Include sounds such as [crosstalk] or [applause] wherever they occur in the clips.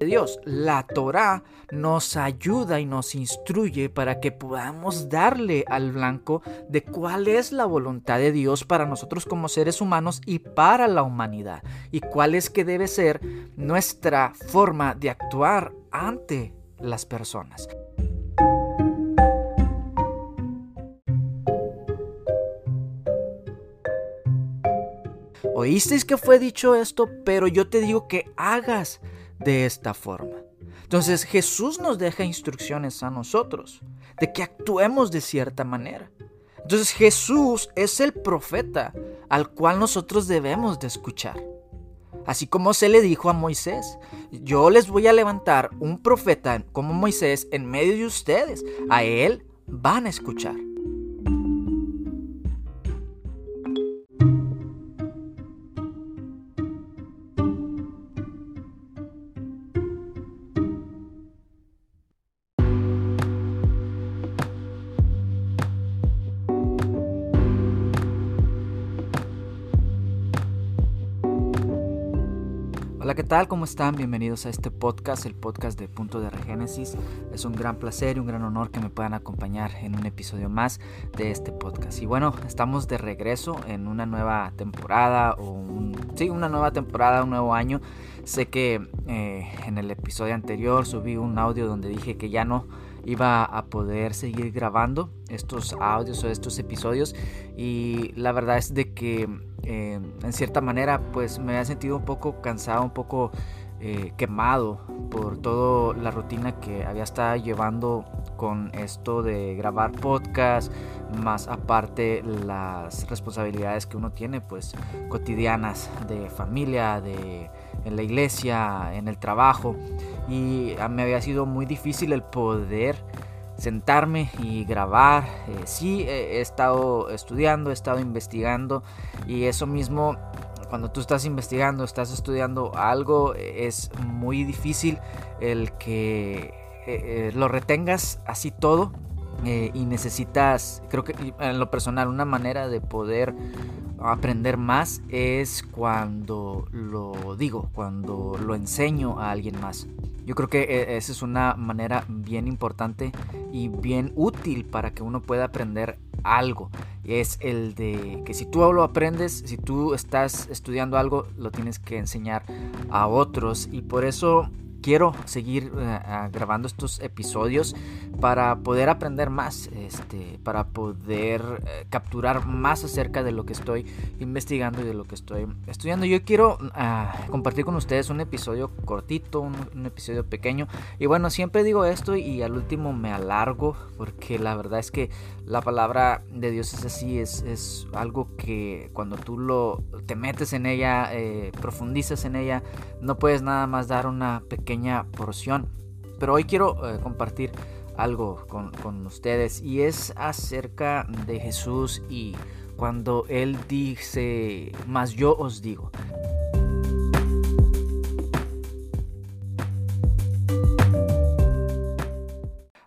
de Dios. La Torah nos ayuda y nos instruye para que podamos darle al blanco de cuál es la voluntad de Dios para nosotros como seres humanos y para la humanidad. Y cuál es que debe ser nuestra forma de actuar ante las personas. Oísteis que fue dicho esto, pero yo te digo que hagas de esta forma. Entonces Jesús nos deja instrucciones a nosotros de que actuemos de cierta manera. Entonces Jesús es el profeta al cual nosotros debemos de escuchar. Así como se le dijo a Moisés, yo les voy a levantar un profeta como Moisés en medio de ustedes. A él van a escuchar. Tal? ¿Cómo están? Bienvenidos a este podcast, el podcast de Punto de Regénesis. Es un gran placer y un gran honor que me puedan acompañar en un episodio más de este podcast. Y bueno, estamos de regreso en una nueva temporada o un, sí, una nueva temporada, un nuevo año. Sé que eh, en el episodio anterior subí un audio donde dije que ya no iba a poder seguir grabando estos audios o estos episodios. Y la verdad es de que eh, en cierta manera pues me había sentido un poco cansado, un poco eh, quemado por toda la rutina que había estado llevando con esto de grabar podcast, más aparte las responsabilidades que uno tiene pues cotidianas de familia, de en la iglesia, en el trabajo y me había sido muy difícil el poder sentarme y grabar. Eh, sí, he estado estudiando, he estado investigando y eso mismo, cuando tú estás investigando, estás estudiando algo, es muy difícil el que eh, eh, lo retengas así todo. Y necesitas, creo que en lo personal, una manera de poder aprender más es cuando lo digo, cuando lo enseño a alguien más. Yo creo que eh, esa es una manera bien importante y bien útil para que uno pueda aprender algo. Es el de que si tú lo aprendes, si tú estás estudiando algo, lo tienes que enseñar a otros. Y por eso quiero seguir eh, grabando estos episodios para poder aprender más, este, para poder eh, capturar más acerca de lo que estoy investigando y de lo que estoy estudiando. Yo quiero ah, compartir con ustedes un episodio cortito, un, episodio pequeño. Y bueno, siempre digo esto y al último me alargo porque la verdad es que la palabra de Dios es así, es, es algo que cuando tú lo, te metes en ella, eh, profundizas en ella, no puedes nada más dar una pequeña porción. Pero hoy quiero eh, compartir algo con, con, ustedes y es acerca de Jesús y cuando Él dice, más yo os digo.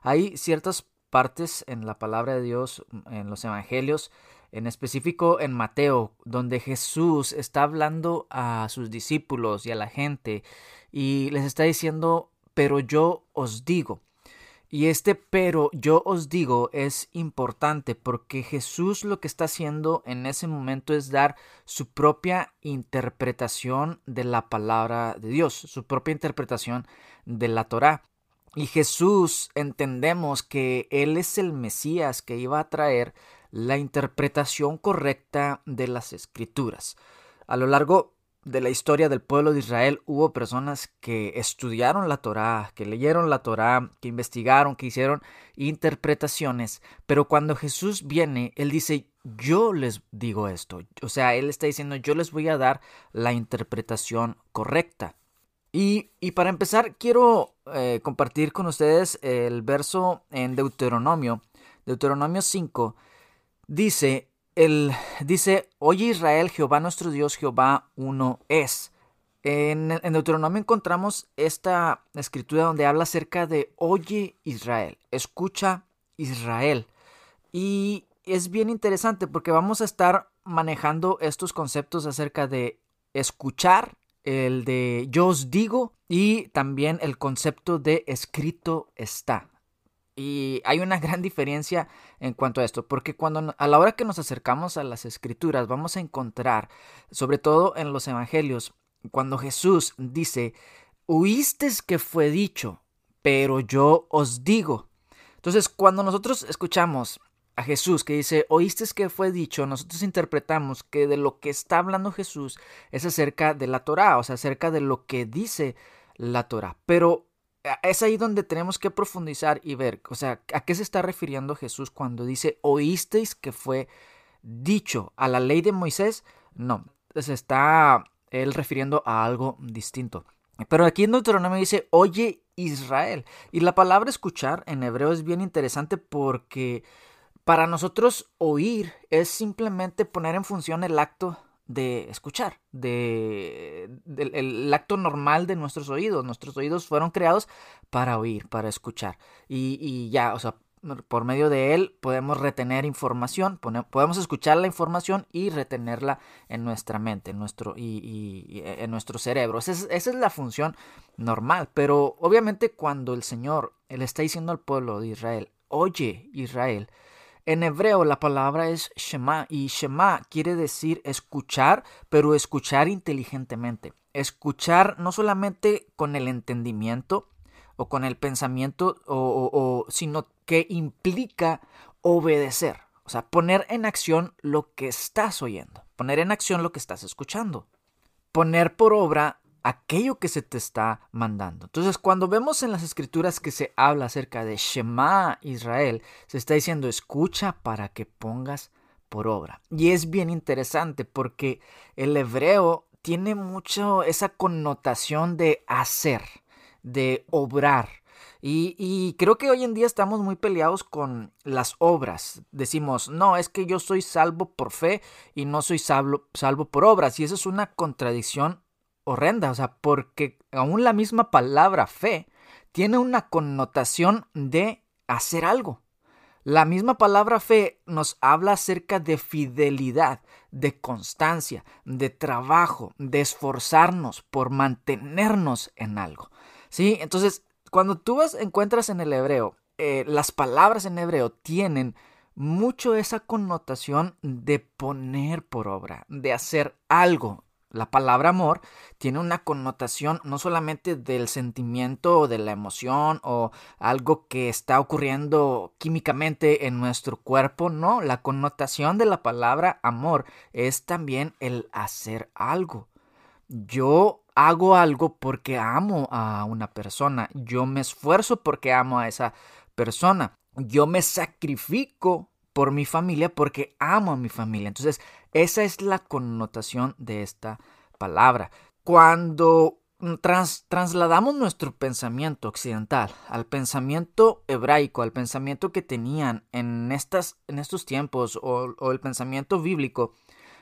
Hay ciertas partes en la palabra de Dios, en los evangelios, en específico en Mateo, donde Jesús está hablando a sus discípulos y a la gente y les está diciendo, pero yo os digo. Y este pero yo os digo es importante porque Jesús lo que está haciendo en ese momento es dar su propia interpretación de la palabra de Dios, su propia interpretación de la Torá. Y Jesús entendemos que Él es el Mesías que iba a traer la interpretación correcta de las escrituras. A lo largo de la historia del pueblo de Israel hubo personas que estudiaron la Torá, que leyeron la Torá, que investigaron, que hicieron interpretaciones, pero cuando Jesús viene, Él dice, yo les digo esto, o sea, Él está diciendo, yo les voy a dar la interpretación correcta. Y, para empezar, quiero eh, compartir con ustedes el verso en Deuteronomio, Deuteronomio 5, dice, el, dice, oye Israel, Jehová nuestro Dios, Jehová uno es. En, en, Deuteronomio encontramos esta escritura donde habla acerca de oye Israel, escucha Israel. Y es bien interesante porque vamos a estar manejando estos conceptos acerca de escuchar el de yo os digo y también el concepto de escrito está. Y hay una gran diferencia en cuanto a esto, porque cuando a la hora que nos acercamos a las escrituras vamos a encontrar, sobre todo en los evangelios, cuando Jesús dice, oíste que fue dicho, pero yo os digo. Entonces, cuando nosotros escuchamos a Jesús que dice, oíste que fue dicho, nosotros interpretamos que de lo que está hablando Jesús es acerca de la Torah, o sea, acerca de lo que dice la Torah. Pero es ahí donde tenemos que profundizar y ver, o sea, ¿a qué se está refiriendo Jesús cuando dice, oísteis que fue dicho a la ley de Moisés? No, se está él refiriendo a algo distinto. Pero aquí en Deuteronomio dice, oye Israel. Y la palabra escuchar en hebreo es bien interesante porque para nosotros oír es simplemente poner en función el acto de escuchar, de, el acto normal de nuestros oídos. Nuestros oídos fueron creados para oír, para escuchar. Y, y ya, o sea, por medio de él podemos retener información, podemos escuchar la información y retenerla en nuestra mente, en nuestro, y, en nuestro cerebro. Esa es, esa es, la función normal. Pero obviamente cuando el Señor le está diciendo al pueblo de Israel, oye Israel, en hebreo la palabra es Shema y Shema quiere decir escuchar, pero escuchar inteligentemente. Escuchar no solamente con el entendimiento, o con el pensamiento, o, sino que implica obedecer. O sea, poner en acción lo que estás oyendo, poner en acción lo que estás escuchando, poner por obra aquello que se te está mandando. Entonces, cuando vemos en las escrituras que se habla acerca de Shema Israel, se está diciendo escucha para que pongas por obra. Y es bien interesante porque el hebreo tiene mucho esa connotación de hacer de obrar. Y, creo que hoy en día estamos muy peleados con las obras. Decimos, no, es que yo soy salvo por fe y no soy salvo, salvo por obras. Y eso es una contradicción horrenda. O sea, porque aún la misma palabra fe tiene una connotación de hacer algo. La misma palabra fe nos habla acerca de fidelidad, de constancia, de trabajo, de esforzarnos por mantenernos en algo. ¿Sí? Entonces, cuando tú vas, encuentras en el hebreo, eh, las palabras en hebreo tienen mucho esa connotación de poner por obra, de hacer algo. La palabra amor tiene una connotación no solamente del sentimiento o de la emoción o algo que está ocurriendo químicamente en nuestro cuerpo, no, la connotación de la palabra amor es también el hacer algo. Yo hago algo porque amo a una persona, yo me esfuerzo porque amo a esa persona, yo me sacrifico por mi familia porque amo a mi familia. Entonces, esa es la connotación de esta palabra. Cuando trasladamos nuestro pensamiento occidental al pensamiento hebraico, al pensamiento que tenían en, estas, en estos tiempos o, o el pensamiento bíblico,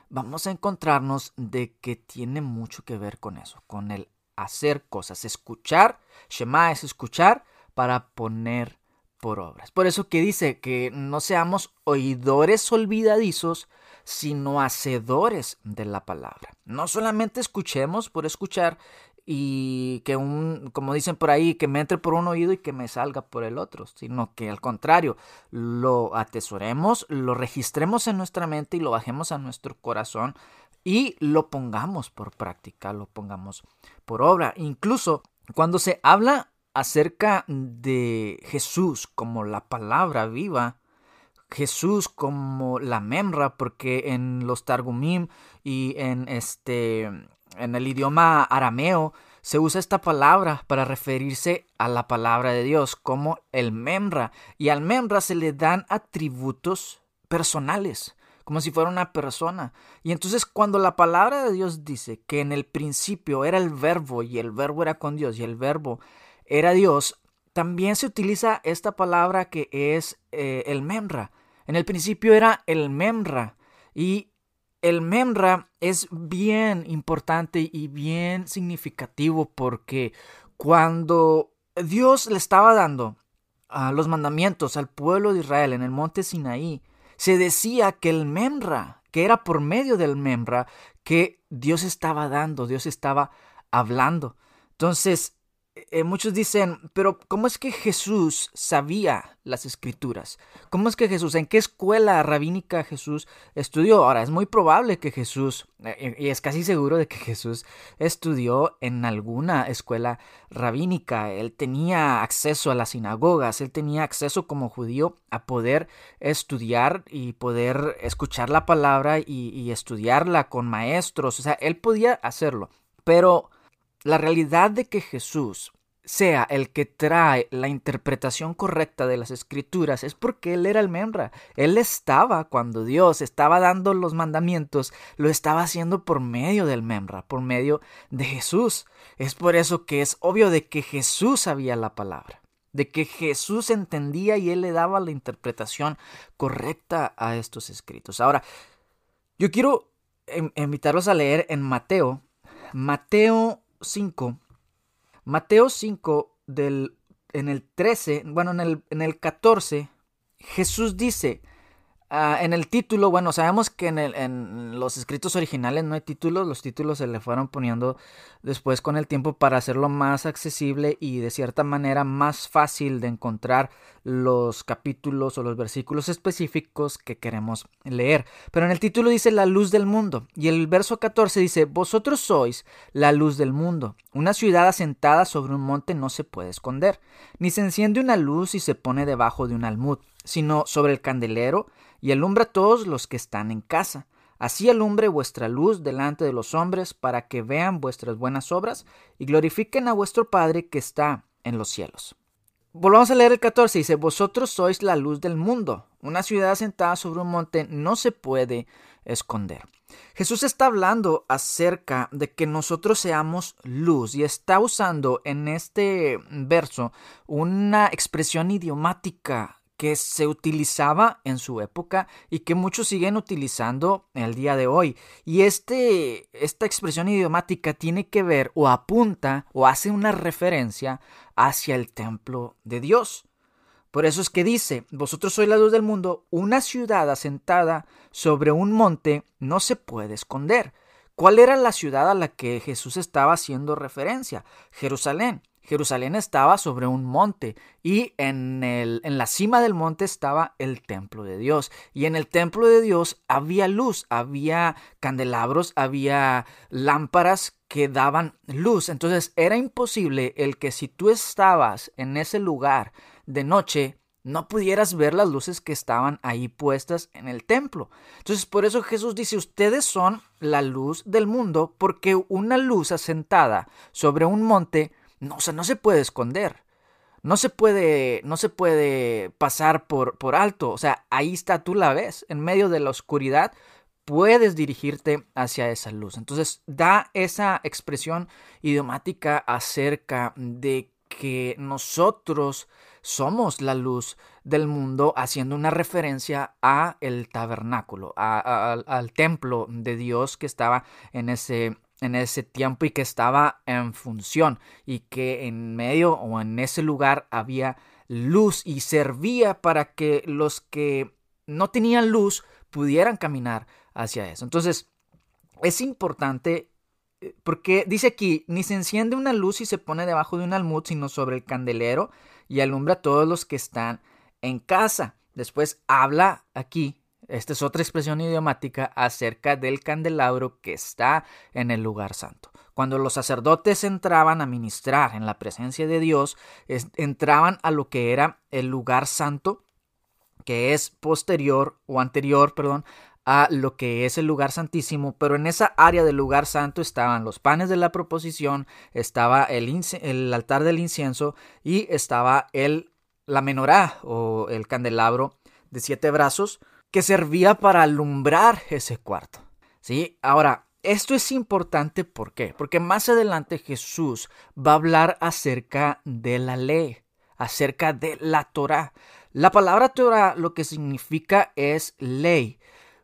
vamos a encontrarnos de que tiene mucho que ver con eso, con el hacer cosas, escuchar, Shema es escuchar para poner por obras. Por eso que dice que no seamos oidores olvidadizos, sino hacedores de la palabra. No solamente escuchemos por escuchar y que un, como dicen por ahí, que me entre por un oído y que me salga por el otro, sino que al contrario, lo atesoremos, lo registremos en nuestra mente y lo bajemos a nuestro corazón y lo pongamos por práctica, lo pongamos por obra. Incluso cuando se habla acerca de Jesús como la palabra viva, Jesús como la memra, porque en los Targumim y en este en el idioma arameo se usa esta palabra para referirse a la palabra de Dios como el memra y al memra se le dan atributos personales como si fuera una persona. Y entonces cuando la palabra de Dios dice que en el principio era el verbo y el verbo era con Dios y el verbo era Dios, también se utiliza esta palabra que es eh, el memra. En el principio era el memra y el memra es bien importante y bien significativo porque cuando Dios le estaba dando a los mandamientos al pueblo de Israel en el monte Sinaí, se decía que el memra, que era por medio del memra que Dios estaba dando, Dios estaba hablando. Entonces, eh, muchos dicen, pero ¿cómo es que Jesús sabía las escrituras? ¿Cómo es que Jesús, en qué escuela rabínica Jesús estudió? Ahora, es muy probable que Jesús, eh, y es casi seguro de que Jesús estudió en alguna escuela rabínica. Él tenía acceso a las sinagogas, él tenía acceso como judío a poder estudiar y poder escuchar la palabra y, y estudiarla con maestros. O sea, él podía hacerlo, pero la realidad de que Jesús sea el que trae la interpretación correcta de las escrituras es porque Él era el membra. Él estaba cuando Dios estaba dando los mandamientos, lo estaba haciendo por medio del membra, por medio de Jesús. Es por eso que es obvio de que Jesús sabía la palabra, de que Jesús entendía y Él le daba la interpretación correcta a estos escritos. Ahora, yo quiero invitarlos a leer en Mateo, Mateo 5, Mateo 5 del, en el 13, bueno, en el, en el 14, Jesús dice, Ah, en el título, bueno, sabemos que en, el, en, los escritos originales no hay títulos, los títulos se le fueron poniendo después con el tiempo para hacerlo más accesible y de cierta manera más fácil de encontrar los capítulos o los versículos específicos que queremos leer. Pero en el título dice la luz del mundo y el verso 14 dice, vosotros sois la luz del mundo. Una ciudad asentada sobre un monte no se puede esconder, ni se enciende una luz y se pone debajo de un almud, sino sobre el candelero y alumbra a todos los que están en casa. Así alumbre vuestra luz delante de los hombres, para que vean vuestras buenas obras y glorifiquen a vuestro Padre que está en los cielos. Volvamos a leer el 14. Dice, Vosotros sois la luz del mundo. Una ciudad asentada sobre un monte no se puede esconder. Jesús está hablando acerca de que nosotros seamos luz y está usando en este verso una expresión idiomática que se utilizaba en su época y que muchos siguen utilizando el día de hoy. Y este, esta expresión idiomática tiene que ver o apunta o hace una referencia hacia el templo de Dios. Por eso es que dice, vosotros sois la luz del mundo, una ciudad asentada sobre un monte no se puede esconder. ¿Cuál era la ciudad a la que Jesús estaba haciendo referencia? Jerusalén. Jerusalén estaba sobre un monte y en, el, en la cima del monte estaba el templo de Dios. Y en el templo de Dios había luz, había candelabros, había lámparas que daban luz. Entonces era imposible el que si tú estabas en ese lugar de noche, no pudieras ver las luces que estaban ahí puestas en el templo. Entonces por eso Jesús dice, ustedes son la luz del mundo, porque una luz asentada sobre un monte no, o sea, no se puede esconder. No se puede, no se puede pasar por, por alto. O sea, ahí está, tú la ves. En medio de la oscuridad puedes dirigirte hacia esa luz. Entonces, da esa expresión idiomática acerca de que nosotros somos la luz del mundo, haciendo una referencia a el tabernáculo, al templo de Dios que estaba en ese en ese tiempo y que estaba en función y que en medio o en ese lugar había luz y servía para que los que no tenían luz pudieran caminar hacia eso. Entonces, es importante eh, porque dice aquí, ni se enciende una luz y se pone debajo de un almud, sino sobre el candelero y alumbra a todos los que están en casa. Después habla aquí esta es otra expresión idiomática acerca del candelabro que está en el lugar santo. Cuando los sacerdotes entraban a ministrar en la presencia de Dios, entraban a lo que era el lugar santo, que es posterior o anterior, perdón, a lo que es el lugar santísimo, pero en esa área del lugar santo estaban los panes de la proposición, estaba el, el altar del incienso y estaba el, la menorá o el candelabro de siete brazos que servía para alumbrar ese cuarto. ¿Sí? Ahora, esto es importante ¿por qué? Porque más adelante Jesús va a hablar acerca de la ley, acerca de la Torah. La palabra Torah lo que significa es ley.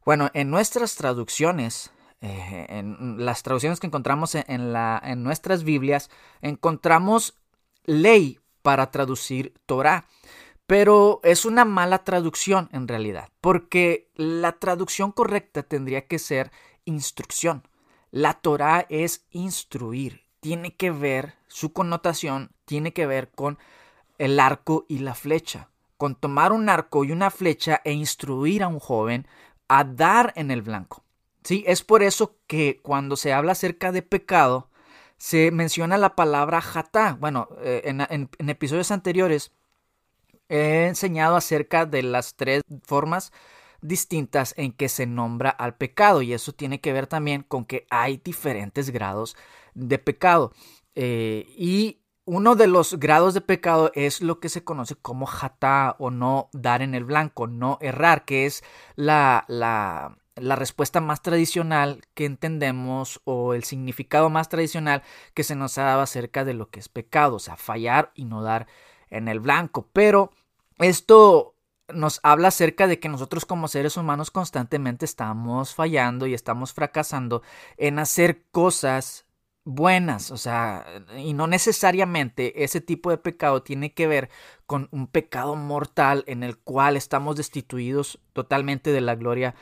Bueno, en nuestras traducciones, eh, en las traducciones que encontramos en, en nuestras Biblias, encontramos ley para traducir Torah. Pero es una mala traducción en realidad, porque la traducción correcta tendría que ser instrucción. La Torah es instruir, tiene que ver, su connotación tiene que ver con el arco y la flecha, con tomar un arco y una flecha e instruir a un joven a dar en el blanco. Sí, es por eso que cuando se habla acerca de pecado, se menciona la palabra jatá. Bueno, eh, en, episodios anteriores he enseñado acerca de las tres formas distintas en que se nombra al pecado y eso tiene que ver también con que hay diferentes grados de pecado. Eh, y uno de los grados de pecado es lo que se conoce como jatá o no dar en el blanco, no errar, que es la, la, la respuesta más tradicional que entendemos o el significado más tradicional que se nos ha dado acerca de lo que es pecado, o sea, fallar y no dar en el blanco. Pero esto nos habla acerca de que nosotros como seres humanos constantemente estamos fallando y estamos fracasando en hacer cosas buenas, o sea, y no necesariamente ese tipo de pecado tiene que ver con un pecado mortal en el cual estamos destituidos totalmente de la gloria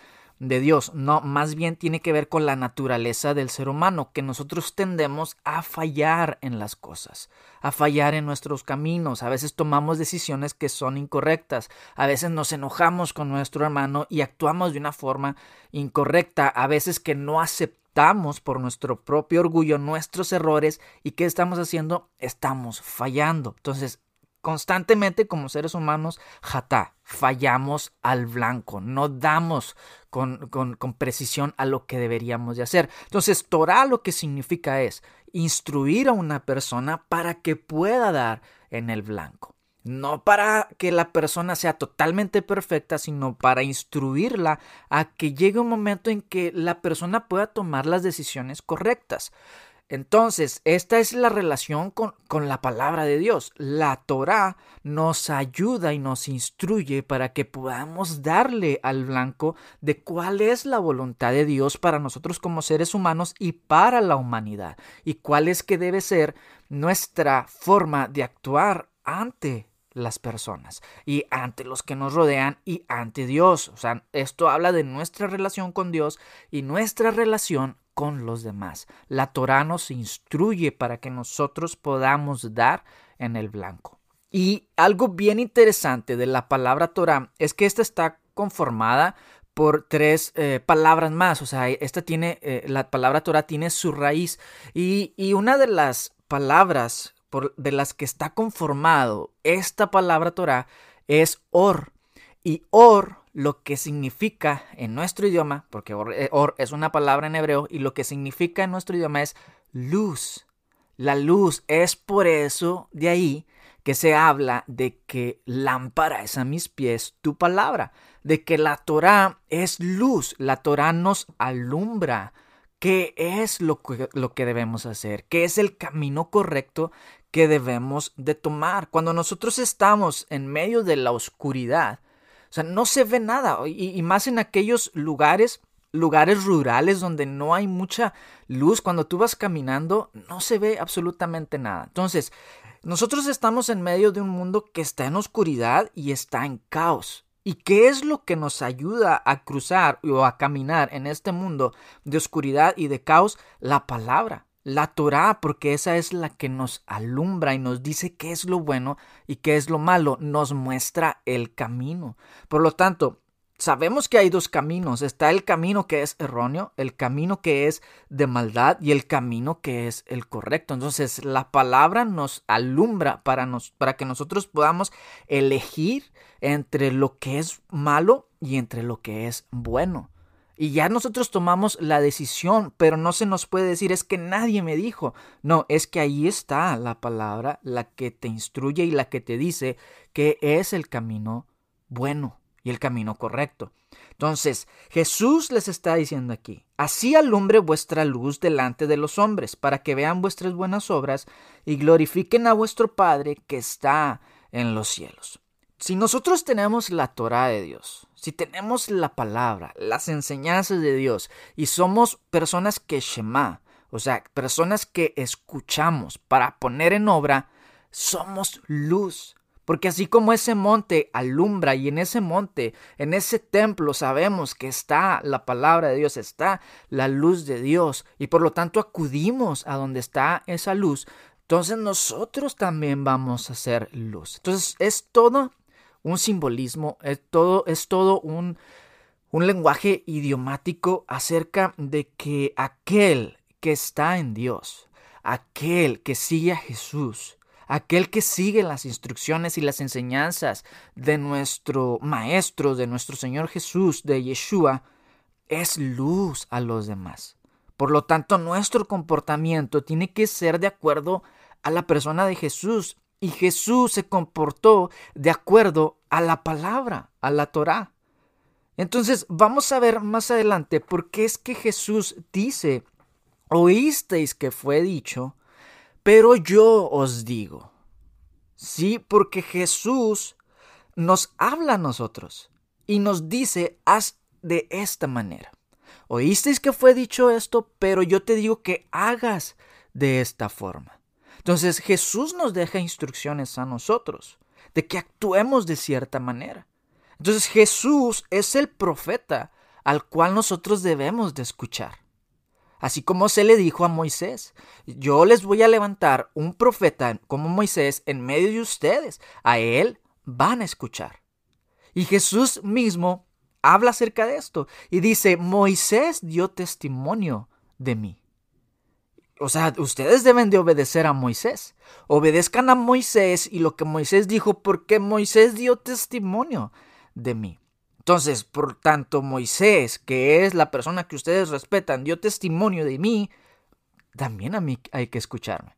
de Dios, no, más bien tiene que ver con la naturaleza del ser humano, que nosotros tendemos a fallar en las cosas, a fallar en nuestros caminos, a veces tomamos decisiones que son incorrectas, a veces nos enojamos con nuestro hermano y actuamos de una forma incorrecta, a veces que no aceptamos por nuestro propio orgullo nuestros errores y ¿qué estamos haciendo? Estamos fallando. Entonces, constantemente como seres humanos, jatá, fallamos al blanco, no damos con, con, precisión a lo que deberíamos de hacer. Entonces, Torah lo que significa es instruir a una persona para que pueda dar en el blanco. No para que la persona sea totalmente perfecta, sino para instruirla a que llegue un momento en que la persona pueda tomar las decisiones correctas. Entonces, esta es la relación con, la palabra de Dios. La Torah nos ayuda y nos instruye para que podamos darle al blanco de cuál es la voluntad de Dios para nosotros como seres humanos y para la humanidad, y cuál es que debe ser nuestra forma de actuar ante las personas y ante los que nos rodean y ante Dios. O sea, esto habla de nuestra relación con Dios y nuestra relación con los demás. La Torah nos instruye para que nosotros podamos dar en el blanco. Y algo bien interesante de la palabra Torah es que esta está conformada por tres eh, palabras más. O sea, esta tiene, eh, la palabra Torah tiene su raíz. Y, y una de las palabras de las que está conformado esta palabra Torah es or. Y or lo que significa en nuestro idioma, porque eh, or, es una palabra en hebreo, y lo que significa en nuestro idioma es luz. La luz es por eso de ahí que se habla de que lámpara es a mis pies tu palabra, de que la Torah es luz, la Torah nos alumbra. ¿Qué es lo que, lo que debemos hacer? ¿Qué es el camino correcto que debemos de tomar? Cuando nosotros estamos en medio de la oscuridad, o sea, no se ve nada. Y, más en aquellos lugares, lugares rurales donde no hay mucha luz. Cuando tú vas caminando, no se ve absolutamente nada. Entonces, nosotros estamos en medio de un mundo que está en oscuridad y está en caos. ¿Y qué es lo que nos ayuda a cruzar o a caminar en este mundo de oscuridad y de caos? La palabra la Torah, porque esa es la que nos alumbra y nos dice qué es lo bueno y qué es lo malo, nos muestra el camino. Por lo tanto, sabemos que hay dos caminos. Está el camino que es erróneo, el camino que es de maldad y el camino que es el correcto. Entonces, la palabra nos alumbra para, nos, para que nosotros podamos elegir entre lo que es malo y entre lo que es bueno. Y ya nosotros tomamos la decisión, pero no se nos puede decir es que nadie me dijo. No, es que ahí está la palabra, la que te instruye y la que te dice que es el camino bueno y el camino correcto. Entonces, Jesús les está diciendo aquí, así alumbre vuestra luz delante de los hombres, para que vean vuestras buenas obras y glorifiquen a vuestro Padre que está en los cielos. Si nosotros tenemos la Torah de Dios, si tenemos la palabra, las enseñanzas de Dios y somos personas que Shema, o sea, personas que escuchamos para poner en obra, somos luz. Porque así como ese monte alumbra y en ese monte, en ese templo sabemos que está la palabra de Dios, está la luz de Dios y por lo tanto acudimos a donde está esa luz, entonces nosotros también vamos a ser luz. Entonces es todo un simbolismo, es todo, es todo un, un lenguaje idiomático acerca de que aquel que está en Dios, aquel que sigue a Jesús, aquel que sigue las instrucciones y las enseñanzas de nuestro Maestro, de nuestro Señor Jesús, de Yeshua, es luz a los demás. Por lo tanto, nuestro comportamiento tiene que ser de acuerdo a la persona de Jesús. Y Jesús se comportó de acuerdo a la palabra, a la Torá. Entonces, vamos a ver más adelante por qué es que Jesús dice, oísteis que fue dicho, pero yo os digo. Sí, porque Jesús nos habla a nosotros y nos dice, haz de esta manera. Oísteis que fue dicho esto, pero yo te digo que hagas de esta forma. Entonces Jesús nos deja instrucciones a nosotros de que actuemos de cierta manera. Entonces Jesús es el profeta al cual nosotros debemos de escuchar. Así como se le dijo a Moisés, yo les voy a levantar un profeta como Moisés en medio de ustedes, a él van a escuchar. Y Jesús mismo habla acerca de esto y dice, Moisés dio testimonio de mí. O sea, ustedes deben de obedecer a Moisés. Obedezcan a Moisés y lo que Moisés dijo porque Moisés dio testimonio de mí. Entonces, por tanto, Moisés, que es la persona que ustedes respetan, dio testimonio de mí, también a mí hay que escucharme.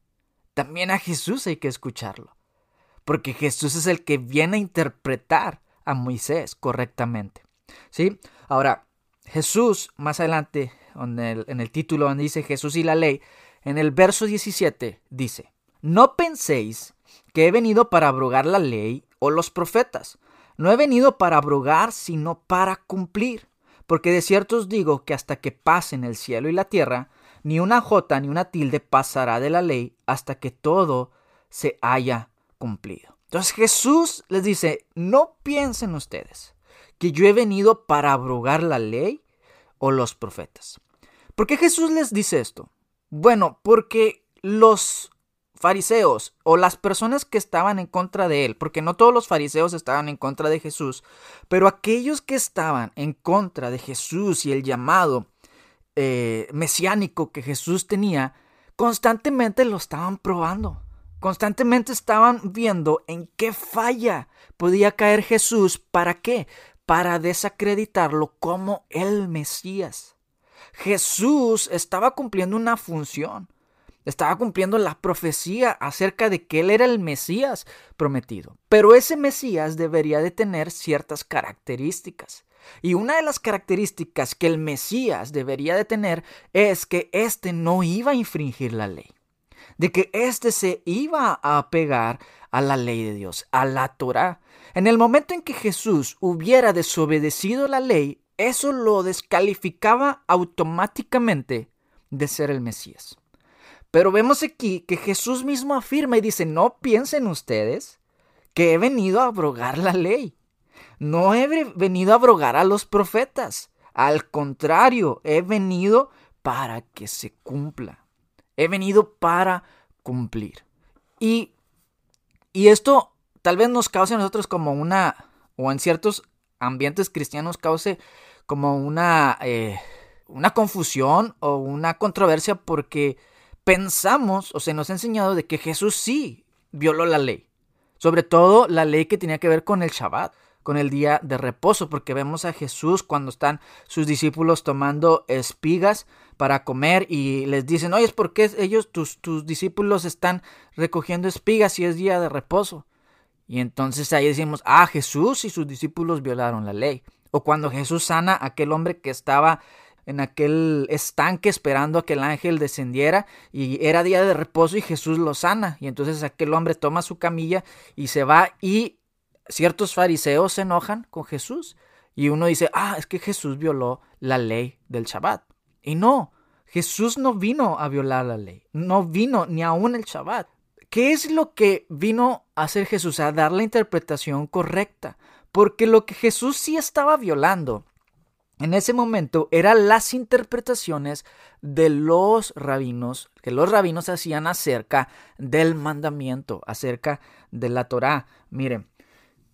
También a Jesús hay que escucharlo. Porque Jesús es el que viene a interpretar a Moisés correctamente. ¿Sí? Ahora, Jesús, más adelante, en el, en el título donde dice Jesús y la ley, en el verso 17 dice, no penséis que he venido para abrogar la ley o los profetas. No he venido para abrogar, sino para cumplir. Porque de cierto os digo que hasta que pasen el cielo y la tierra, ni una jota ni una tilde pasará de la ley hasta que todo se haya cumplido. Entonces Jesús les dice, no piensen ustedes que yo he venido para abrogar la ley o los profetas. ¿Por qué Jesús les dice esto? Bueno, porque los fariseos o las personas que estaban en contra de él, porque no todos los fariseos estaban en contra de Jesús, pero aquellos que estaban en contra de Jesús y el llamado eh, mesiánico que Jesús tenía, constantemente lo estaban probando. Constantemente estaban viendo en qué falla podía caer Jesús. ¿Para qué? Para desacreditarlo como el Mesías. Jesús estaba cumpliendo una función estaba cumpliendo la profecía acerca de que él era el Mesías prometido. Pero ese Mesías debería de tener ciertas características. Y una de las características que el Mesías debería de tener es que éste no iba a infringir la ley. De que éste se iba a apegar a la ley de Dios, a la Torah. En el momento en que Jesús hubiera desobedecido la ley, eso lo descalificaba automáticamente de ser el Mesías. Pero vemos aquí que Jesús mismo afirma y dice, no piensen ustedes que he venido a abrogar la ley. No he venido a abrogar a los profetas. Al contrario, he venido para que se cumpla. He venido para cumplir. Y, y esto tal vez nos cause a nosotros como una, o en ciertos ambientes cristianos cause como una, eh, una confusión o una controversia porque pensamos o se nos ha enseñado de que Jesús sí violó la ley. Sobre todo la ley que tenía que ver con el Shabbat, con el día de reposo, porque vemos a Jesús cuando están sus discípulos tomando espigas para comer y les dicen, oye, ¿por qué ellos, tus, tus discípulos están recogiendo espigas si es día de reposo? Y entonces ahí decimos, ah, Jesús y sus discípulos violaron la ley. O cuando Jesús sana a aquel hombre que estaba en aquel estanque esperando a que el ángel descendiera y era día de reposo y Jesús lo sana y entonces aquel hombre toma su camilla y se va y ciertos fariseos se enojan con Jesús y uno dice, ah, es que Jesús violó la ley del Shabbat. Y no, Jesús no vino a violar la ley, no vino ni aún el Shabbat. ¿qué es lo que vino a hacer Jesús? A dar la interpretación correcta. Porque lo que Jesús sí estaba violando en ese momento eran las interpretaciones de los rabinos, que los rabinos hacían acerca del mandamiento, acerca de la Torá. Miren,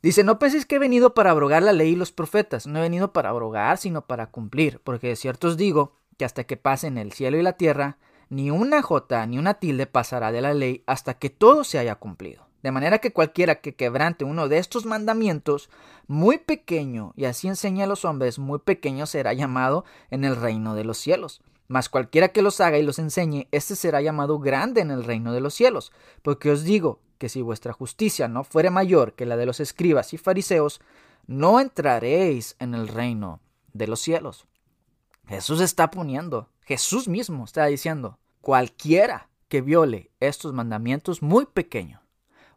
dice, no penséis que he venido para abrogar la ley y los profetas, no he venido para abrogar, sino para cumplir, porque de cierto os digo que hasta que pasen el cielo y la tierra, ni una jota ni una tilde pasará de la ley hasta que todo se haya cumplido. De manera que cualquiera que quebrante uno de estos mandamientos, muy pequeño, y así enseña a los hombres, muy pequeño será llamado en el reino de los cielos. Mas cualquiera que los haga y los enseñe, éste será llamado grande en el reino de los cielos. Porque os digo que si vuestra justicia no fuere mayor que la de los escribas y fariseos, no entraréis en el reino de los cielos. Jesús está poniendo, Jesús mismo está diciendo, cualquiera que viole estos mandamientos muy pequeño,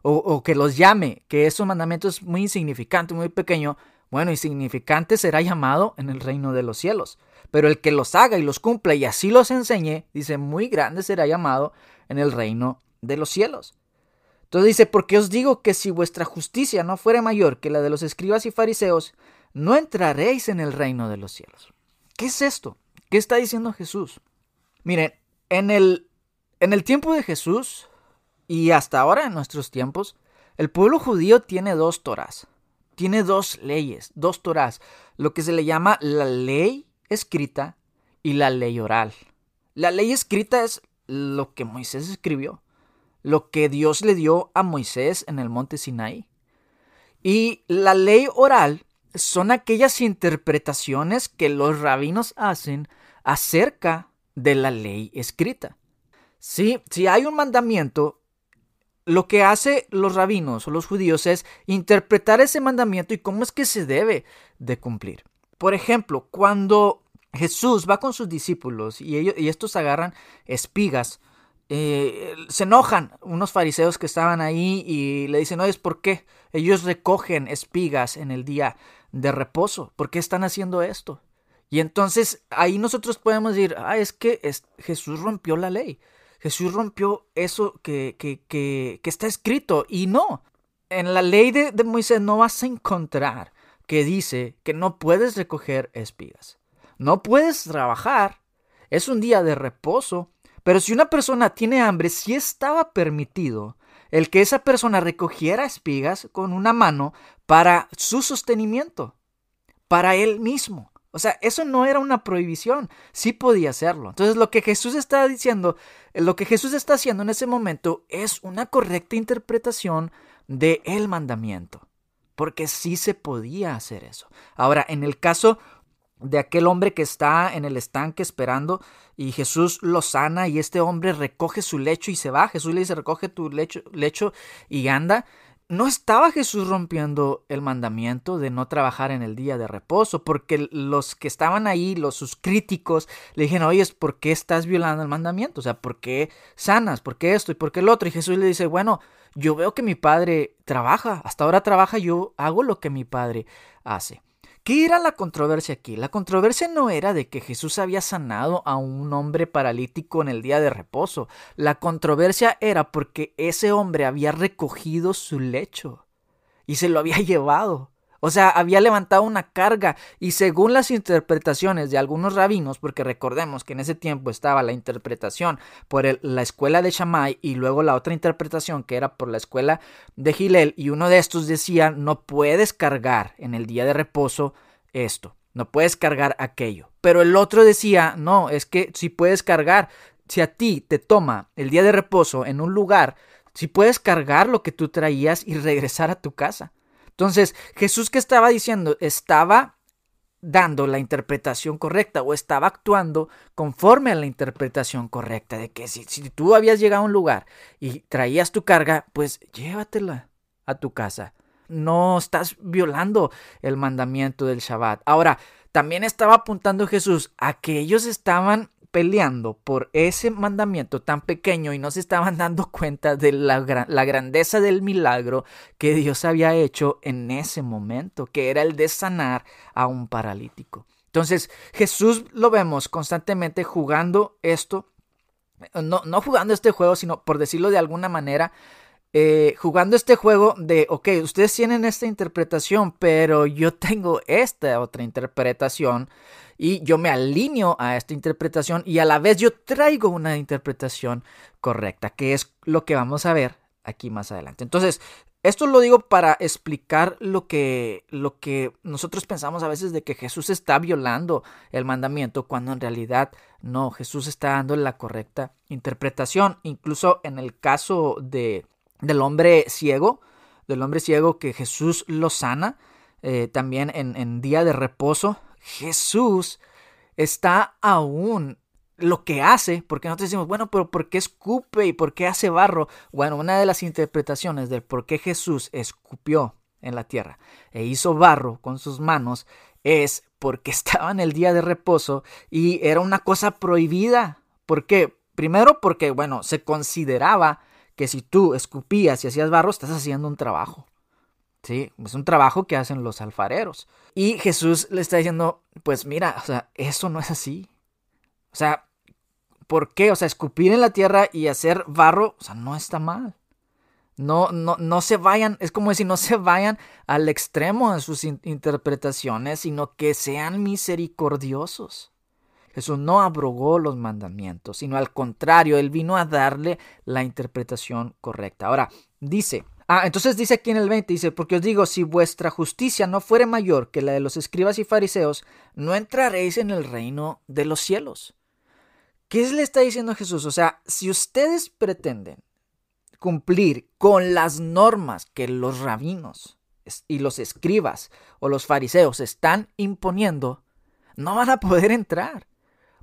o, que los llame, que esos mandamientos muy insignificantes, muy pequeño, bueno, insignificante será llamado en el reino de los cielos. Pero el que los haga y los cumpla y así los enseñe, dice, muy grande será llamado en el reino de los cielos. Entonces dice, porque os digo que si vuestra justicia no fuera mayor que la de los escribas y fariseos, no entraréis en el reino de los cielos. ¿Qué es esto? ¿Qué está diciendo Jesús? Miren, en el, en el tiempo de Jesús y hasta ahora en nuestros tiempos, el pueblo judío tiene dos Torás. Tiene dos leyes, dos Torás, lo que se le llama la ley escrita y la ley oral. La ley escrita es lo que Moisés escribió, lo que Dios le dio a Moisés en el monte Sinaí. Y la ley oral son aquellas interpretaciones que los rabinos hacen acerca de la ley escrita. Sí, si hay un mandamiento, lo que hace los rabinos o los judíos es interpretar ese mandamiento y cómo es que se debe de cumplir. Por ejemplo, cuando Jesús va con sus discípulos y, ellos, y estos agarran espigas, eh, se enojan unos fariseos que estaban ahí y le dicen, es ¿por qué? Ellos recogen espigas en el día de reposo. ¿Por qué están haciendo esto? Y entonces ahí nosotros podemos decir, ah, es que Jesús rompió la ley. Jesús rompió eso que, que, que, está escrito. Y no, en la ley de, de Moisés no vas a encontrar que dice que no puedes recoger espigas. No puedes trabajar. Es un día de reposo. Pero si una persona tiene hambre, sí estaba permitido el que esa persona recogiera espigas con una mano para su sostenimiento, para él mismo. O sea, eso no era una prohibición, sí podía hacerlo. Entonces lo que Jesús está diciendo, lo que Jesús está haciendo en ese momento es una correcta interpretación de el mandamiento, porque sí se podía hacer eso. Ahora, en el caso de aquel hombre que está en el estanque esperando y Jesús lo sana y este hombre recoge su lecho y se va. Jesús le dice, recoge tu lecho y anda. No estaba Jesús rompiendo el mandamiento de no trabajar en el día de reposo, porque los que estaban ahí, los sus críticos, le dijeron, oye, ¿por qué estás violando el mandamiento? O sea, ¿por qué sanas? ¿Por qué esto? ¿Y por qué el otro? Y Jesús le dice, bueno, yo veo que mi padre trabaja, hasta ahora trabaja, yo hago lo que mi padre hace. ¿Qué era la controversia aquí? La controversia no era de que Jesús había sanado a un hombre paralítico en el día de reposo. La controversia era porque ese hombre había recogido su lecho y se lo había [laughs] llevado. O sea, había levantado una carga y según las interpretaciones de algunos rabinos, porque recordemos que en ese tiempo estaba la interpretación por la escuela de Shammai y luego la otra interpretación que era por la escuela de Gilel y uno de estos decía no puedes cargar en el día de reposo esto, no puedes cargar aquello. Pero el otro decía no, es que si puedes cargar, si a ti te toma el día de reposo en un lugar, si puedes cargar lo que tú traías y regresar a tu casa. Entonces, Jesús que estaba diciendo, estaba dando la interpretación correcta o estaba actuando conforme a la interpretación correcta de que si, si, tú habías llegado a un lugar y traías tu carga, pues llévatela a tu casa. No estás violando el mandamiento del Shabbat. Ahora, también estaba apuntando Jesús a que ellos estaban peleando por ese mandamiento tan pequeño y no se estaban [laughs] dando cuenta de la, la, grandeza del milagro que Dios había hecho en ese momento, que era el de sanar a un paralítico. Entonces Jesús lo vemos constantemente jugando esto no, no jugando este juego, sino por decirlo de alguna manera, eh, jugando este juego de, ok, ustedes tienen esta interpretación, pero yo tengo esta otra interpretación y yo me alineo a esta interpretación y a la vez yo traigo una interpretación correcta, que es lo que vamos a ver aquí más adelante. Entonces, esto lo digo para explicar lo que, lo que nosotros pensamos a veces de que Jesús está violando el mandamiento, cuando en realidad no, Jesús está dando la correcta interpretación. Incluso en el caso de, del hombre ciego, del hombre ciego que Jesús lo sana, eh, también en, en día de reposo, Jesús está aún lo que hace, porque nosotros decimos, bueno, pero ¿por qué escupe y por qué hace barro? Bueno, una de las interpretaciones del por qué Jesús escupió en la tierra e hizo barro con sus manos es porque [laughs] estaba en el día de reposo y era una cosa prohibida. ¿Por qué? Primero porque, bueno, se consideraba que si tú escupías y hacías barro, estás haciendo un trabajo. ¿Sí? Es un trabajo que hacen los alfareros. Y Jesús le está diciendo, pues mira, o sea, eso no es así. O sea, ¿por qué? O sea, escupir en la tierra y hacer barro, o sea, no está mal. No, no, no se vayan, es como decir, no se vayan al extremo en sus interpretaciones, sino que sean misericordiosos. Jesús no abrogó los mandamientos, sino al contrario, Él vino a darle la interpretación correcta. Ahora, dice, Ah, entonces dice aquí en el 20, dice, porque os digo, si vuestra justicia no fuere mayor que la de los escribas y fariseos, no entraréis en el reino de los cielos. ¿Qué le está diciendo Jesús? O sea, si ustedes pretenden cumplir con las normas que los rabinos y los escribas o los fariseos están imponiendo, no van a poder entrar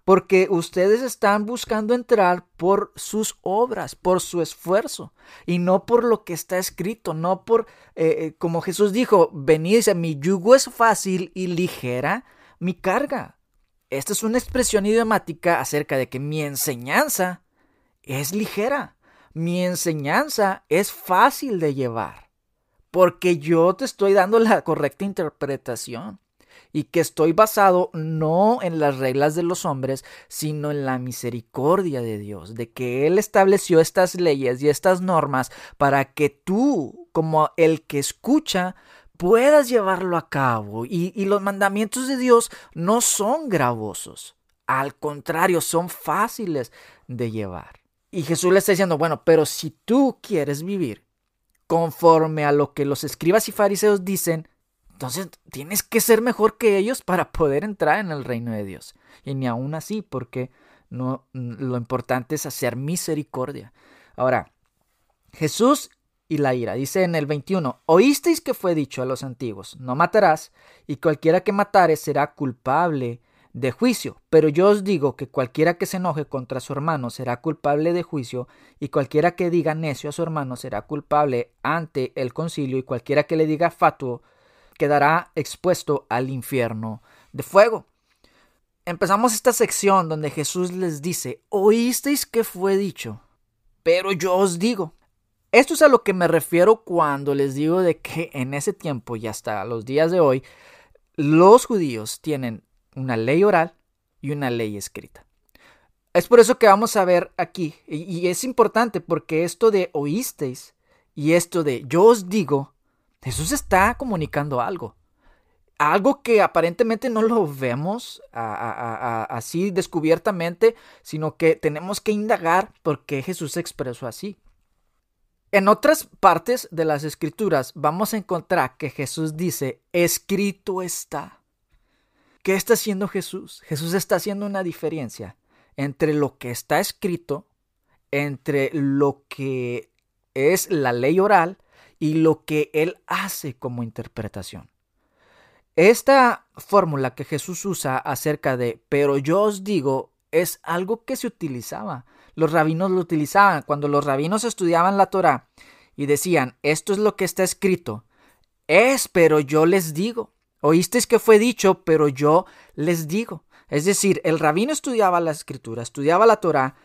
porque ustedes están buscando entrar por sus obras, por su esfuerzo, y no por lo que está escrito, no por, eh, eh, como Jesús dijo, venid, mi yugo es fácil y ligera mi carga. Esta es una expresión idiomática acerca de que mi enseñanza es ligera, mi enseñanza es fácil de llevar, porque yo te estoy dando la correcta interpretación y que estoy basado no en las reglas de los hombres, sino en la misericordia de Dios, de que Él estableció estas leyes y estas normas para que tú, como el que escucha, puedas llevarlo a cabo. Y, los mandamientos de Dios no son gravosos, al contrario, son fáciles de llevar. Y Jesús le está diciendo, bueno, pero si tú quieres vivir conforme a lo que los escribas y fariseos dicen, entonces tienes que ser mejor que ellos para poder entrar en el reino de Dios. Y ni aún así, porque no, lo importante es hacer misericordia. Ahora, Jesús y la ira. Dice en el 21, oísteis que fue dicho a los antiguos, no matarás, y cualquiera que matare será culpable de juicio. Pero yo os digo que cualquiera que se enoje contra su hermano será culpable de juicio, y cualquiera que diga necio a su hermano será culpable ante el concilio, y cualquiera que le diga fatuo quedará expuesto al infierno de fuego. Empezamos esta sección donde Jesús les dice, oísteis que fue dicho, pero yo os digo. Esto es a lo que me refiero cuando les digo de que en ese tiempo y hasta los días de hoy, los judíos tienen una ley oral y una ley escrita. Es por eso que vamos a ver aquí, y, es importante porque esto de oísteis y esto de yo os digo Jesús está comunicando algo. Algo que aparentemente no lo vemos así descubiertamente, sino que tenemos que indagar por qué Jesús se expresó así. En otras partes de las escrituras vamos a encontrar que Jesús dice, escrito está. ¿Qué está haciendo Jesús? Jesús está haciendo una diferencia entre lo que está escrito, entre lo que es la ley oral y lo que él hace como interpretación. Esta fórmula que Jesús usa acerca de pero yo os digo es algo que se utilizaba. Los rabinos lo utilizaban cuando los rabinos estudiaban la Torah y decían, esto es lo que está escrito. Es, pero yo les digo. Oísteis que fue dicho, pero yo les digo. Es decir, el rabino estudiaba la escritura, estudiaba la Torah,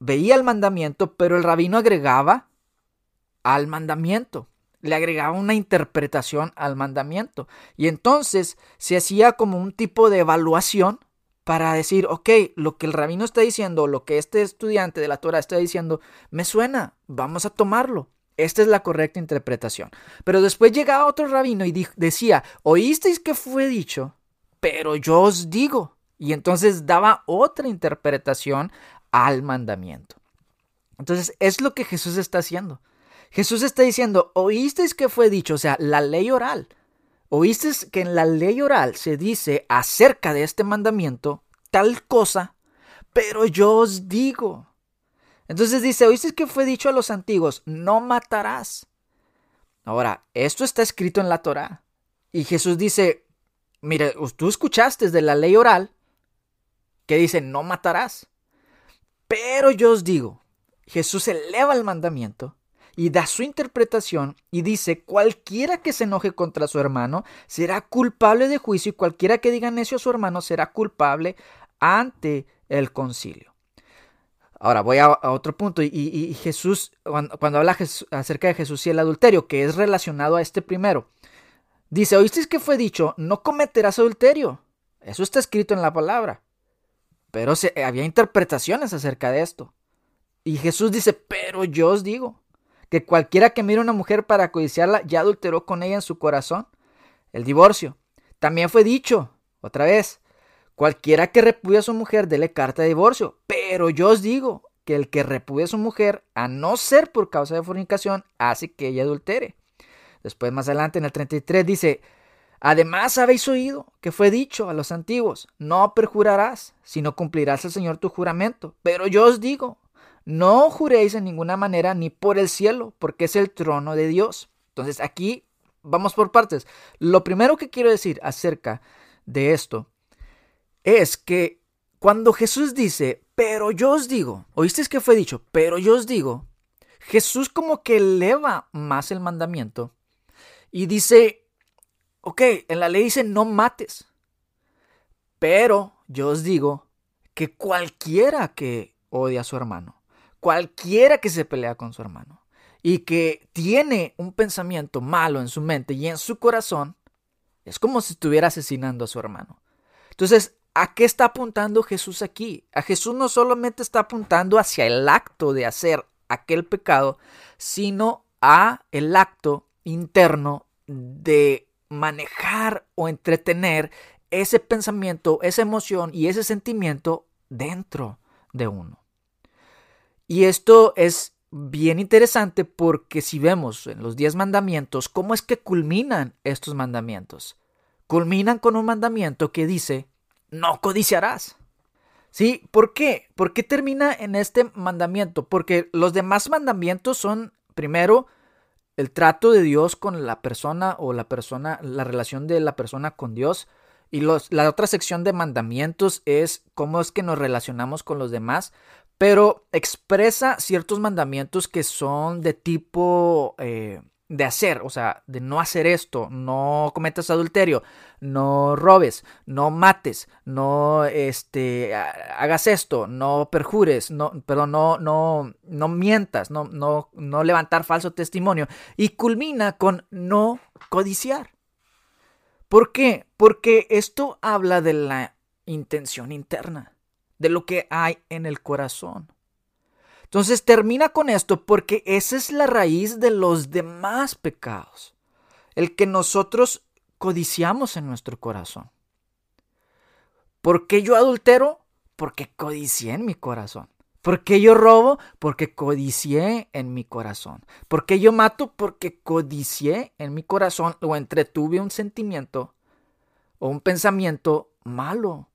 veía el mandamiento, pero el rabino agregaba al mandamiento le agregaba una interpretación al mandamiento. Y entonces se hacía como un tipo de evaluación para decir, ok, lo que el rabino está diciendo, lo que este estudiante de la Torah está diciendo, me suena, vamos a tomarlo. Esta es la correcta interpretación. Pero después llegaba otro rabino y decía, oísteis que fue dicho, pero yo os digo. Y entonces daba otra interpretación al mandamiento. Entonces es lo que Jesús está haciendo. Jesús está diciendo, oísteis que fue dicho, o sea, la ley oral. Oísteis que en la ley oral se dice acerca de este mandamiento tal cosa, pero yo os digo. Entonces dice, oísteis que fue dicho a los antiguos, no matarás. Ahora, esto está escrito en la Torah. Y Jesús dice, mire, tú escuchaste de la ley oral que dice, no matarás. Pero yo os digo, Jesús eleva el mandamiento y da su interpretación y dice, cualquiera que se enoje contra su hermano será culpable de juicio y cualquiera que diga necio a su hermano será culpable ante el concilio. Ahora voy a, otro punto y, Jesús, cuando, habla acerca de Jesús y el adulterio, que es relacionado a este primero, dice, oísteis que fue dicho, no cometerás adulterio. Eso está escrito en la palabra. Pero había interpretaciones acerca de esto. Y Jesús dice, pero yo os digo que cualquiera que mire a una mujer para codiciarla ya adulteró con ella en su corazón. El divorcio. También fue dicho, otra vez, cualquiera que repudia a su mujer, dele carta de divorcio. Pero yo os digo que el que repudia a su mujer, a no ser por causa de fornicación, hace que ella adultere. Después más adelante en el 33 dice, Además habéis oído que fue dicho a los antiguos, no perjurarás, sino cumplirás al Señor tu juramento. Pero yo os digo, no juréis en ninguna manera ni por el cielo, porque es el trono de Dios. Entonces aquí vamos por partes. Lo primero que quiero decir acerca de esto es que cuando Jesús dice, pero yo os digo, oísteis que fue dicho, pero yo os digo, Jesús como que eleva más el mandamiento y dice, Ok, en la ley dice no mates. Pero yo os digo que cualquiera que odia a su hermano, cualquiera que se pelea con su hermano y que tiene un pensamiento malo en su mente y en su corazón, es como si estuviera asesinando a su hermano. Entonces, ¿a qué está apuntando Jesús aquí? A Jesús no solamente está apuntando hacia el acto de hacer aquel pecado, sino a el acto interno de manejar o entretener ese pensamiento, esa emoción y ese sentimiento dentro de uno. Y esto es bien interesante porque si vemos en los diez mandamientos, ¿cómo es que culminan estos mandamientos? Culminan con un mandamiento que dice, no codiciarás. ¿Sí? ¿Por qué? ¿Por qué termina en este mandamiento? Porque los demás mandamientos son, primero, el trato de Dios con la persona o la persona, la relación de la persona con Dios. Y los, la otra sección de mandamientos es cómo es que nos relacionamos con los demás, pero expresa ciertos mandamientos que son de tipo eh, de hacer, o sea, de no hacer esto, no cometas adulterio, no robes, no mates, no este hagas esto, no perjures, no perdón, no no no mientas, no no no levantar falso testimonio y culmina con no codiciar. ¿Por qué? Porque esto habla de la intención interna, de lo que hay en el corazón. Entonces termina con esto porque esa es la raíz de los demás pecados. El que nosotros codiciamos en nuestro corazón. ¿Por qué yo adultero? Porque codicié en mi corazón. ¿Por qué yo robo? Porque codicié en mi corazón. ¿Por qué yo mato? Porque codicié en mi corazón o entretuve un sentimiento o un pensamiento malo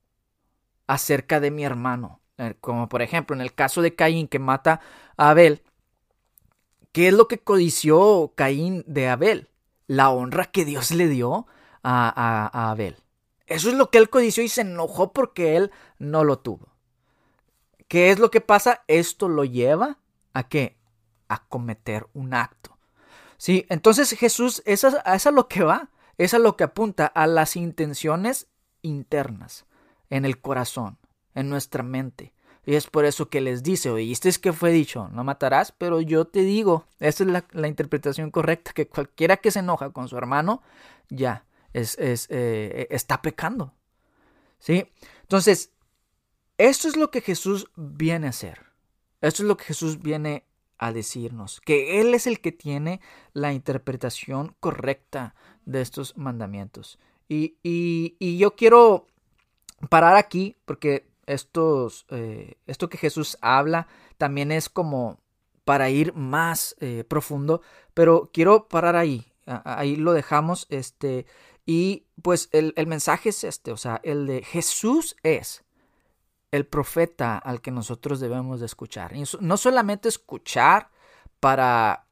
acerca de mi hermano. Eh, como por ejemplo en el caso de Caín que mata a Abel, ¿qué es lo que codició Caín de Abel? La honra que Dios le dio a, Abel. Eso es lo que él codició y se enojó porque él no lo tuvo. ¿Qué es lo que pasa? Esto lo lleva a qué? A cometer un acto. Sí, entonces Jesús, eso, es a lo que va, es a lo que apunta, a las intenciones internas, en el corazón en nuestra mente. Y es por eso que les dice, oíste es que fue dicho, no matarás, pero yo te digo, esa es la, interpretación correcta, que cualquiera que se enoja con su hermano, ya, es, es eh, está pecando. ¿Sí? Entonces, esto es lo que Jesús viene a hacer. Esto es lo que Jesús viene a decirnos, que Él es el que tiene la interpretación correcta de estos mandamientos. Y, y, yo quiero parar aquí porque estos, eh, esto que Jesús habla también es como para ir más eh, profundo, pero quiero parar ahí, ahí lo dejamos, este, y pues el, el mensaje es este, o sea, el de Jesús es el profeta al que nosotros debemos de escuchar. Y no solamente escuchar para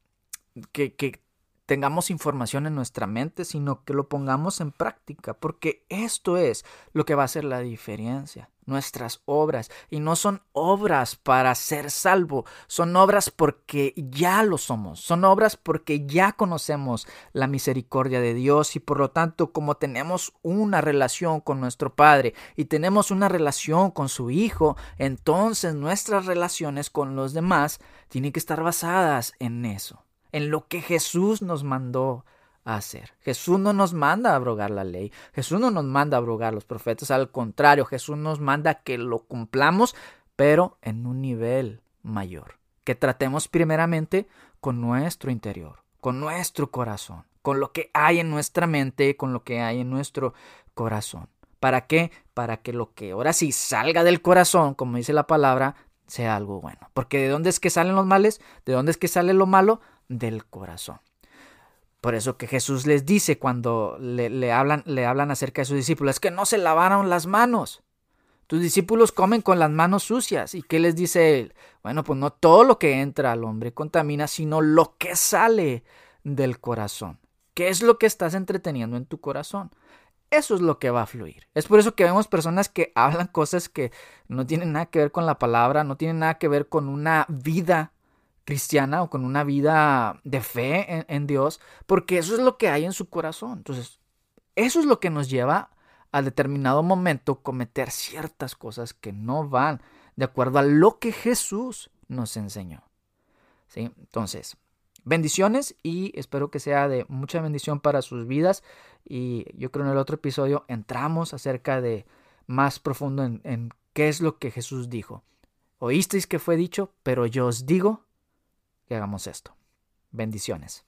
que, que, tengamos información en nuestra mente, sino que lo pongamos en práctica, porque esto es lo que va a hacer la diferencia nuestras obras. Y no son obras para ser salvo, son obras porque ya lo somos, son obras porque ya conocemos la misericordia de Dios y por lo tanto como tenemos una relación con nuestro Padre y tenemos una relación con su Hijo, entonces nuestras relaciones con los demás tienen que estar basadas en eso, en lo que Jesús nos mandó hacer. Jesús no nos manda a abrogar la ley, Jesús no nos manda a abrogar los profetas, al contrario, Jesús nos manda que lo cumplamos, pero en un nivel mayor, que tratemos primeramente con nuestro interior, con nuestro corazón, con lo que hay en nuestra mente, con lo que hay en nuestro corazón. ¿Para qué? Para que lo que ahora sí salga del corazón, como dice la palabra, sea algo bueno. Porque ¿de dónde es que salen los males? ¿De dónde es que sale lo malo? Del corazón. Por eso que Jesús les dice cuando le, hablan, le hablan acerca de sus discípulos, que no se lavaron las manos. Tus discípulos comen con las manos sucias. ¿Y qué les dice él? Bueno, pues no todo lo que entra al hombre contamina, sino lo que sale del corazón. ¿Qué es lo que estás entreteniendo en tu corazón? Eso es lo que va a fluir. Es por eso que vemos personas que [laughs] hablan cosas que no tienen nada que ver con la palabra, no tienen nada que ver con una vida cristiana o con una vida de fe en, Dios, porque eso es lo que hay en su corazón. Entonces, eso es lo que nos lleva a determinado momento cometer ciertas cosas que no van de acuerdo a lo que Jesús nos enseñó. ¿Sí? Entonces, bendiciones y espero que sea de mucha bendición para sus vidas. Y yo creo en el otro episodio entramos acerca de más profundo en, en qué es lo que Jesús dijo. Oísteis que fue dicho, pero yo os digo que hagamos esto. Bendiciones.